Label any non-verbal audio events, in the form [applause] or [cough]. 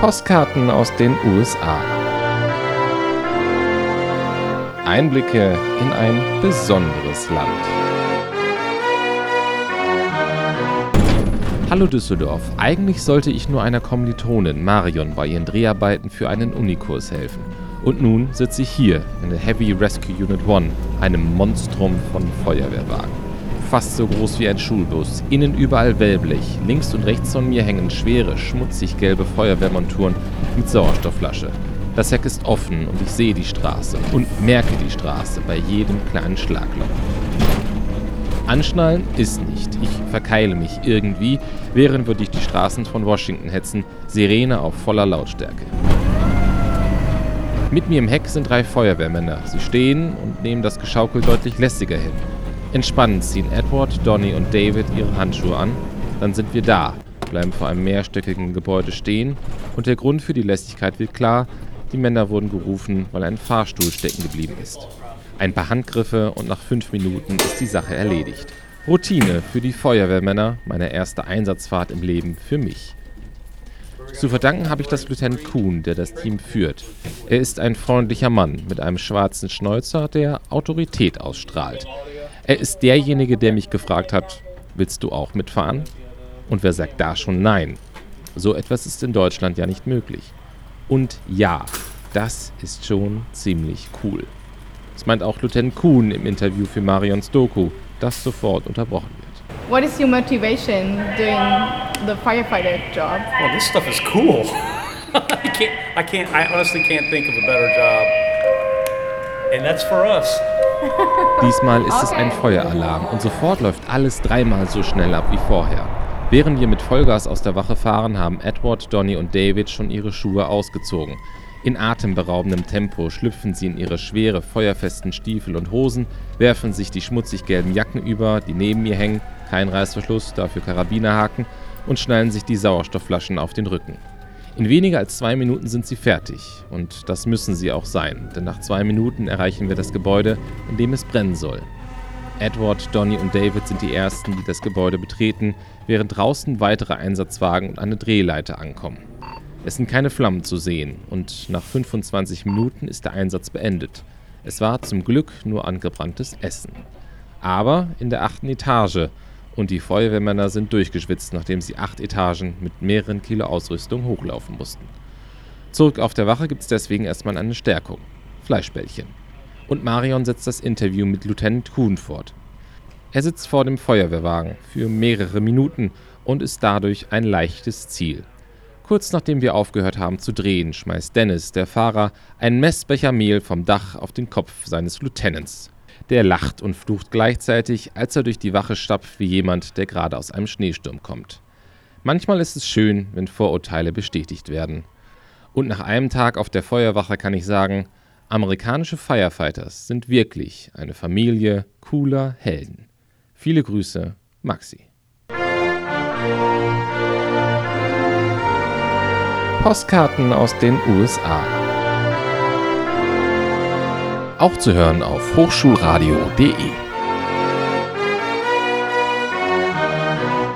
Postkarten aus den USA. Einblicke in ein besonderes Land. Hallo Düsseldorf. Eigentlich sollte ich nur einer Kommilitonin, Marion, bei ihren Dreharbeiten für einen Unikurs helfen. Und nun sitze ich hier in der Heavy Rescue Unit 1, einem Monstrum von Feuerwehrwagen fast so groß wie ein Schulbus. Innen überall Wellblech. Links und rechts von mir hängen schwere, schmutzig gelbe Feuerwehrmonturen mit Sauerstoffflasche. Das Heck ist offen und ich sehe die Straße und merke die Straße bei jedem kleinen Schlagloch. Anschnallen ist nicht. Ich verkeile mich irgendwie, während wir durch die Straßen von Washington hetzen, Sirene auf voller Lautstärke. Mit mir im Heck sind drei Feuerwehrmänner. Sie stehen und nehmen das Geschaukel deutlich lässiger hin. Entspannend ziehen Edward, Donny und David ihre Handschuhe an. Dann sind wir da, bleiben vor einem mehrstöckigen Gebäude stehen und der Grund für die Lässigkeit wird klar. Die Männer wurden gerufen, weil ein Fahrstuhl stecken geblieben ist. Ein paar Handgriffe und nach fünf Minuten ist die Sache erledigt. Routine für die Feuerwehrmänner, meine erste Einsatzfahrt im Leben für mich. Zu verdanken habe ich das Lieutenant Kuhn, der das Team führt. Er ist ein freundlicher Mann mit einem schwarzen Schnäuzer, der Autorität ausstrahlt. Er ist derjenige, der mich gefragt hat, willst du auch mitfahren? Und wer sagt da schon nein? So etwas ist in Deutschland ja nicht möglich. Und ja, das ist schon ziemlich cool. Das meint auch Lieutenant Kuhn im Interview für Marions Doku, das sofort unterbrochen wird. What is your motivation doing the firefighter job? Well, this stuff is cool. [laughs] I can't, I can't, I honestly can't think of a better job. And that's for us. [laughs] Diesmal ist es ein Feueralarm und sofort läuft alles dreimal so schnell ab wie vorher. Während wir mit Vollgas aus der Wache fahren, haben Edward, Donny und David schon ihre Schuhe ausgezogen. In atemberaubendem Tempo schlüpfen sie in ihre schwere, feuerfesten Stiefel und Hosen, werfen sich die schmutzig gelben Jacken über, die neben mir hängen, kein Reißverschluss, dafür Karabinerhaken, und schnallen sich die Sauerstoffflaschen auf den Rücken. In weniger als zwei Minuten sind sie fertig. Und das müssen sie auch sein, denn nach zwei Minuten erreichen wir das Gebäude, in dem es brennen soll. Edward, Donny und David sind die Ersten, die das Gebäude betreten, während draußen weitere Einsatzwagen und eine Drehleiter ankommen. Es sind keine Flammen zu sehen und nach 25 Minuten ist der Einsatz beendet. Es war zum Glück nur angebranntes Essen. Aber in der achten Etage und die Feuerwehrmänner sind durchgeschwitzt, nachdem sie acht Etagen mit mehreren Kilo Ausrüstung hochlaufen mussten. Zurück auf der Wache gibt es deswegen erstmal eine Stärkung. Fleischbällchen. Und Marion setzt das Interview mit Lieutenant Kuhn fort. Er sitzt vor dem Feuerwehrwagen für mehrere Minuten und ist dadurch ein leichtes Ziel. Kurz nachdem wir aufgehört haben zu drehen, schmeißt Dennis, der Fahrer, einen Messbecher Mehl vom Dach auf den Kopf seines Lieutenants. Der lacht und flucht gleichzeitig, als er durch die Wache stapft wie jemand, der gerade aus einem Schneesturm kommt. Manchmal ist es schön, wenn Vorurteile bestätigt werden. Und nach einem Tag auf der Feuerwache kann ich sagen, amerikanische Firefighters sind wirklich eine Familie cooler Helden. Viele Grüße, Maxi. Postkarten aus den USA. Auch zu hören auf hochschulradio.de.